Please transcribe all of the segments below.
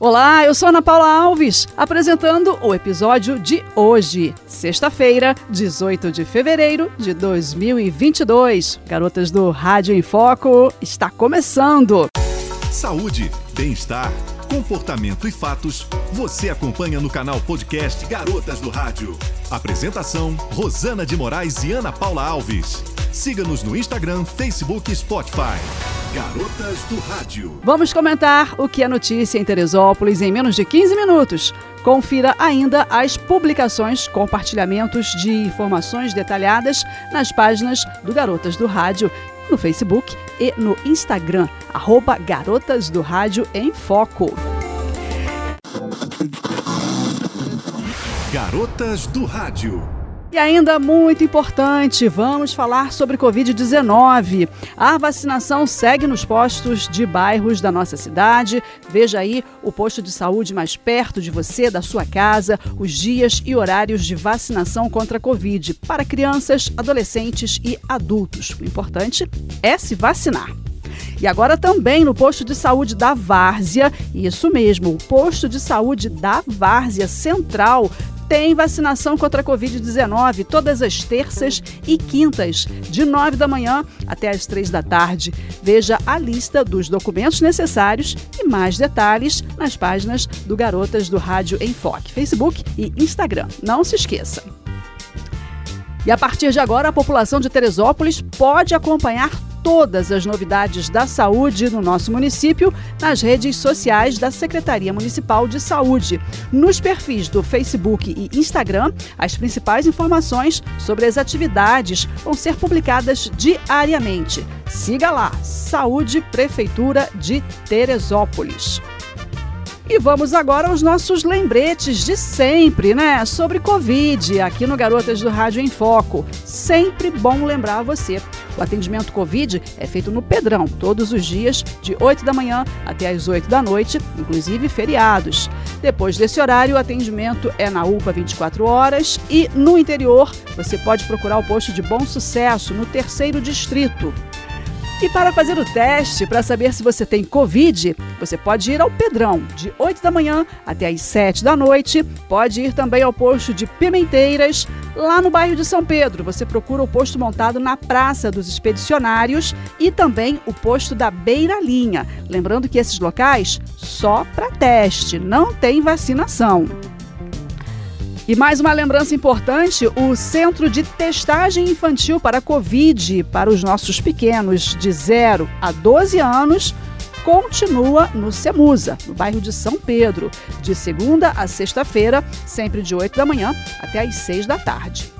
Olá, eu sou Ana Paula Alves, apresentando o episódio de hoje, sexta-feira, 18 de fevereiro de 2022. Garotas do Rádio em Foco, está começando. Saúde, bem-estar, comportamento e fatos, você acompanha no canal podcast Garotas do Rádio. Apresentação: Rosana de Moraes e Ana Paula Alves. Siga-nos no Instagram, Facebook e Spotify. Garotas do Rádio. Vamos comentar o que é notícia em Teresópolis em menos de 15 minutos. Confira ainda as publicações, compartilhamentos de informações detalhadas nas páginas do Garotas do Rádio, no Facebook e no Instagram, arroba Garotas do Rádio em Foco. Garotas do Rádio. E ainda muito importante, vamos falar sobre Covid-19. A vacinação segue nos postos de bairros da nossa cidade. Veja aí o posto de saúde mais perto de você, da sua casa, os dias e horários de vacinação contra a Covid para crianças, adolescentes e adultos. O importante é se vacinar. E agora também no posto de saúde da Várzea, isso mesmo, o posto de saúde da Várzea Central tem vacinação contra a Covid-19 todas as terças e quintas, de 9 da manhã até as 3 da tarde. Veja a lista dos documentos necessários e mais detalhes nas páginas do Garotas do Rádio Enfoque, Facebook e Instagram. Não se esqueça. E a partir de agora, a população de Teresópolis pode acompanhar todas as novidades da saúde no nosso município nas redes sociais da Secretaria Municipal de Saúde. Nos perfis do Facebook e Instagram, as principais informações sobre as atividades vão ser publicadas diariamente. Siga lá, Saúde Prefeitura de Teresópolis. E vamos agora aos nossos lembretes de sempre, né? Sobre Covid, aqui no Garotas do Rádio em Foco. Sempre bom lembrar você. O atendimento Covid é feito no Pedrão, todos os dias, de 8 da manhã até as 8 da noite, inclusive feriados. Depois desse horário, o atendimento é na UPA 24 horas e no interior você pode procurar o posto de Bom Sucesso, no terceiro distrito. E para fazer o teste, para saber se você tem Covid, você pode ir ao Pedrão, de 8 da manhã até as 7 da noite. Pode ir também ao posto de Pimenteiras, lá no bairro de São Pedro. Você procura o posto montado na Praça dos Expedicionários e também o posto da Beira Linha. Lembrando que esses locais só para teste, não tem vacinação. E mais uma lembrança importante: o Centro de Testagem Infantil para Covid para os nossos pequenos de 0 a 12 anos continua no Semusa, no bairro de São Pedro, de segunda a sexta-feira, sempre de 8 da manhã até às 6 da tarde.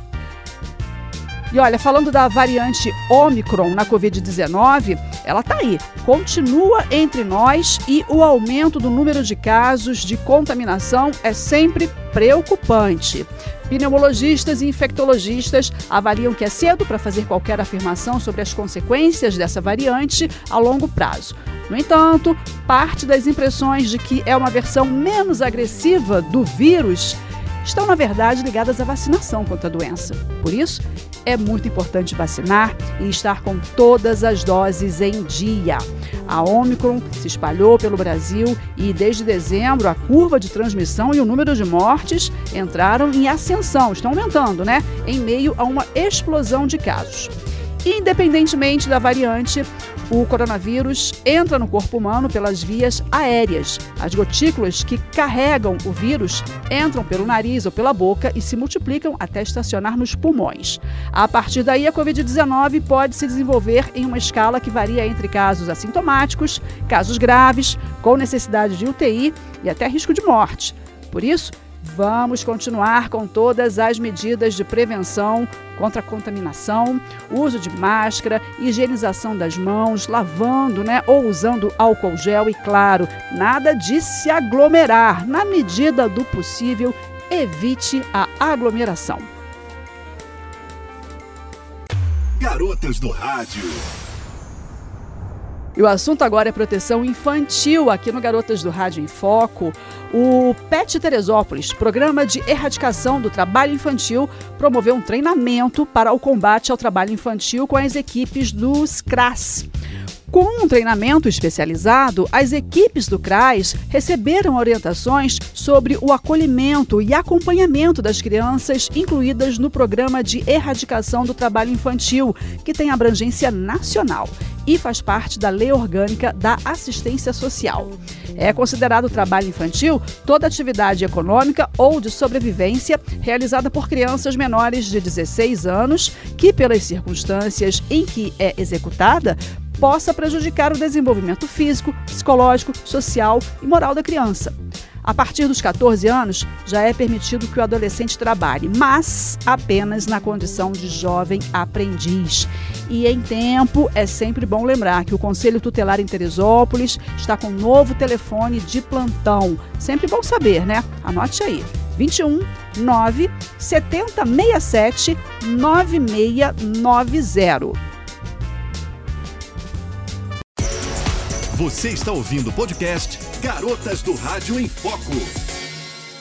E olha, falando da variante Omicron na Covid-19, ela está aí, continua entre nós e o aumento do número de casos de contaminação é sempre preocupante. Pneumologistas e infectologistas avaliam que é cedo para fazer qualquer afirmação sobre as consequências dessa variante a longo prazo. No entanto, parte das impressões de que é uma versão menos agressiva do vírus estão, na verdade, ligadas à vacinação contra a doença. Por isso, é muito importante vacinar e estar com todas as doses em dia. A Omicron se espalhou pelo Brasil e, desde dezembro, a curva de transmissão e o número de mortes entraram em ascensão, estão aumentando, né? Em meio a uma explosão de casos. Independentemente da variante, o coronavírus entra no corpo humano pelas vias aéreas. As gotículas que carregam o vírus entram pelo nariz ou pela boca e se multiplicam até estacionar nos pulmões. A partir daí, a Covid-19 pode se desenvolver em uma escala que varia entre casos assintomáticos, casos graves, com necessidade de UTI e até risco de morte. Por isso, Vamos continuar com todas as medidas de prevenção contra a contaminação, uso de máscara, higienização das mãos, lavando, né, ou usando álcool gel e claro, nada de se aglomerar. Na medida do possível, evite a aglomeração. Garotas do Rádio. E o assunto agora é proteção infantil aqui no Garotas do Rádio em Foco. O PET Teresópolis, Programa de Erradicação do Trabalho Infantil, promoveu um treinamento para o combate ao trabalho infantil com as equipes dos CRAS. Com um treinamento especializado, as equipes do CRAS receberam orientações sobre o acolhimento e acompanhamento das crianças incluídas no programa de erradicação do trabalho infantil, que tem abrangência nacional e faz parte da Lei Orgânica da Assistência Social. É considerado trabalho infantil toda atividade econômica ou de sobrevivência realizada por crianças menores de 16 anos que, pelas circunstâncias em que é executada, possa prejudicar o desenvolvimento físico, psicológico, social e moral da criança. A partir dos 14 anos, já é permitido que o adolescente trabalhe, mas apenas na condição de jovem aprendiz. E em tempo, é sempre bom lembrar que o Conselho Tutelar em Teresópolis está com um novo telefone de plantão. Sempre bom saber, né? Anote aí. 21 9 7067 9690. Você está ouvindo o podcast Garotas do Rádio em Foco.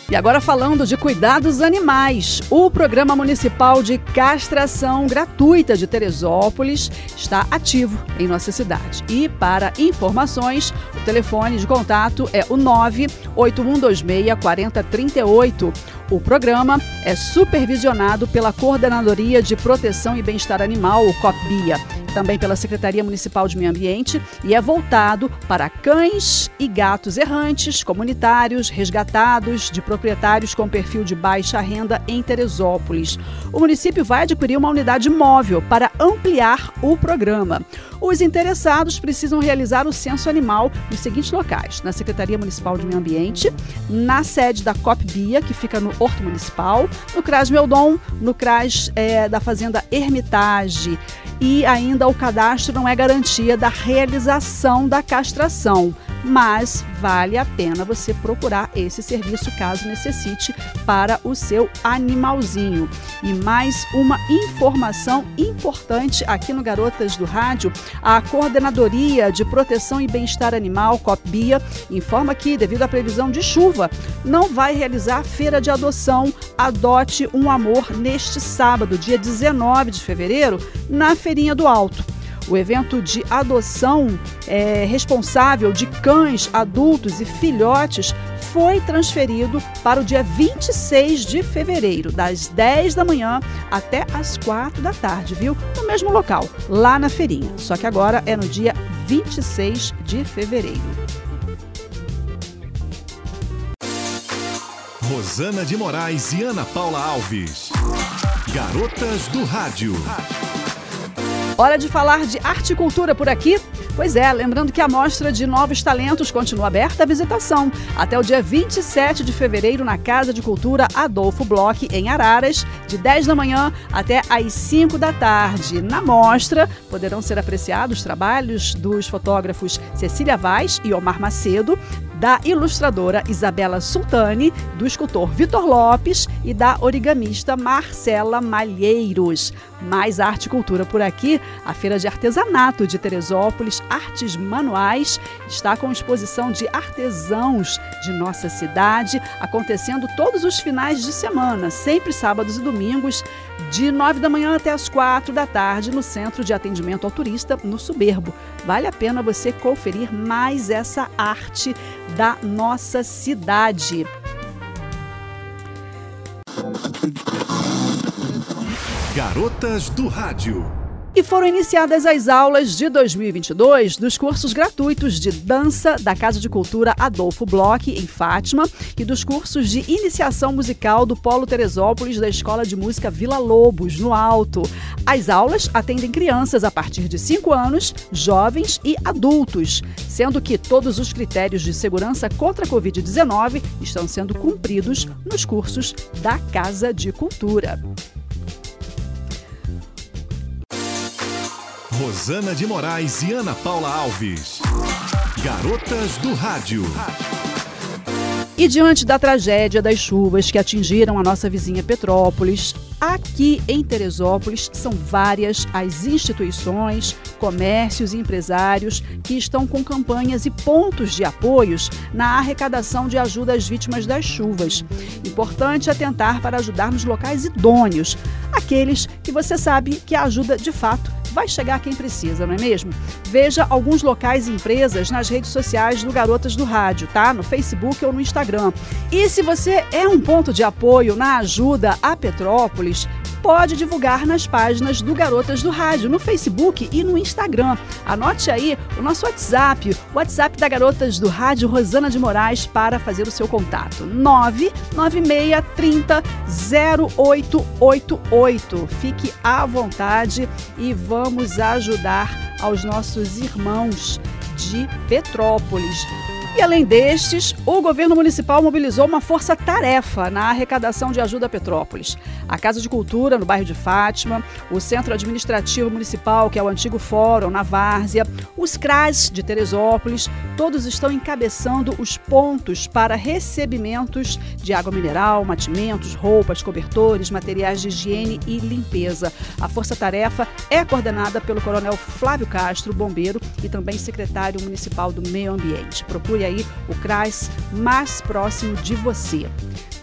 E agora falando de cuidados animais, o Programa Municipal de Castração Gratuita de Teresópolis está ativo em nossa cidade. E para informações, o telefone de contato é o 98126 4038. O programa é supervisionado pela Coordenadoria de Proteção e Bem-Estar Animal, COPBIA também pela Secretaria Municipal de Meio Ambiente e é voltado para cães e gatos errantes, comunitários, resgatados, de proprietários com perfil de baixa renda em Teresópolis. O município vai adquirir uma unidade móvel para ampliar o programa. Os interessados precisam realizar o censo animal nos seguintes locais: na Secretaria Municipal de Meio Ambiente, na sede da COPBIA, que fica no Horto Municipal, no CRAS Meldon, no CRAS é, da Fazenda Hermitage e ainda o cadastro não é garantia da realização da castração mas vale a pena você procurar esse serviço caso necessite para o seu animalzinho. E mais uma informação importante aqui no Garotas do Rádio: a Coordenadoria de Proteção e Bem-Estar Animal, COPBIA, informa que, devido à previsão de chuva, não vai realizar feira de adoção Adote um Amor neste sábado, dia 19 de fevereiro, na Feirinha do Alto. O evento de adoção é, responsável de cães, adultos e filhotes foi transferido para o dia 26 de fevereiro, das 10 da manhã até as 4 da tarde, viu? No mesmo local, lá na feirinha. Só que agora é no dia 26 de fevereiro. Rosana de Moraes e Ana Paula Alves. Garotas do Rádio. Hora de falar de arte e cultura por aqui? Pois é, lembrando que a Mostra de Novos Talentos continua aberta à visitação até o dia 27 de fevereiro na Casa de Cultura Adolfo Bloch, em Araras, de 10 da manhã até às 5 da tarde. Na mostra poderão ser apreciados trabalhos dos fotógrafos Cecília Vaz e Omar Macedo, da ilustradora Isabela Sultani, do escultor Vitor Lopes e da origamista Marcela Malheiros. Mais arte e cultura por aqui. A Feira de Artesanato de Teresópolis, Artes Manuais, está com exposição de artesãos de nossa cidade, acontecendo todos os finais de semana, sempre sábados e domingos, de 9 da manhã até as 4 da tarde, no Centro de Atendimento ao Turista, no Soberbo. Vale a pena você conferir mais essa arte da nossa cidade. Garotas do Rádio. E foram iniciadas as aulas de 2022 dos cursos gratuitos de dança da Casa de Cultura Adolfo Bloch, em Fátima, e dos cursos de iniciação musical do Polo Teresópolis da Escola de Música Vila Lobos, no Alto. As aulas atendem crianças a partir de 5 anos, jovens e adultos, sendo que todos os critérios de segurança contra a Covid-19 estão sendo cumpridos nos cursos da Casa de Cultura. Rosana de Moraes e Ana Paula Alves. Garotas do Rádio. E diante da tragédia das chuvas que atingiram a nossa vizinha Petrópolis, aqui em Teresópolis são várias as instituições, comércios e empresários que estão com campanhas e pontos de apoios na arrecadação de ajuda às vítimas das chuvas. Importante atentar para ajudar nos locais idôneos, aqueles que você sabe que a ajuda de fato vai chegar quem precisa, não é mesmo? Veja alguns locais e empresas nas redes sociais do Garotas do Rádio, tá? No Facebook ou no Instagram. E se você é um ponto de apoio na ajuda a Petrópolis, pode divulgar nas páginas do Garotas do Rádio, no Facebook e no Instagram. Anote aí o nosso WhatsApp, o WhatsApp da Garotas do Rádio Rosana de Moraes para fazer o seu contato. 99630 0888. Fique à vontade e vamos ajudar aos nossos irmãos de Petrópolis. E além destes, o governo municipal mobilizou uma força-tarefa na arrecadação de ajuda a Petrópolis. A Casa de Cultura, no bairro de Fátima, o Centro Administrativo Municipal, que é o antigo Fórum, na Várzea, os CRAS de Teresópolis, todos estão encabeçando os pontos para recebimentos de água mineral, mantimentos, roupas, cobertores, materiais de higiene e limpeza. A força-tarefa é coordenada pelo Coronel Flávio Castro, bombeiro e também secretário municipal do Meio Ambiente. Procure aí o CRAS mais próximo de você.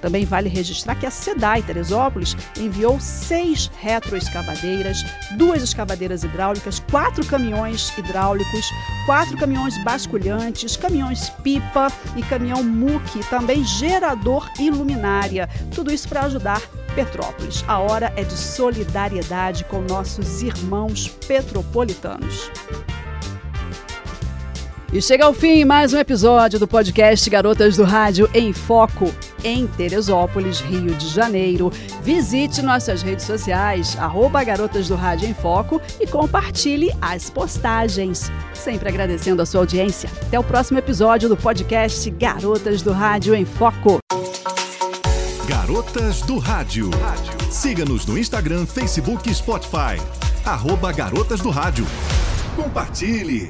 Também vale registrar que a SEDAI Teresópolis enviou seis retroescavadeiras, duas escavadeiras hidráulicas, quatro caminhões hidráulicos, quatro caminhões basculhantes, caminhões pipa e caminhão muque, também gerador e luminária. Tudo isso para ajudar Petrópolis. A hora é de solidariedade com nossos irmãos petropolitanos. E chega ao fim mais um episódio do podcast Garotas do Rádio em Foco, em Teresópolis, Rio de Janeiro. Visite nossas redes sociais, arroba Garotas do Rádio em Foco e compartilhe as postagens. Sempre agradecendo a sua audiência. Até o próximo episódio do podcast Garotas do Rádio em Foco. Garotas do Rádio. Siga-nos no Instagram, Facebook e Spotify. Arroba Garotas do Rádio. Compartilhe.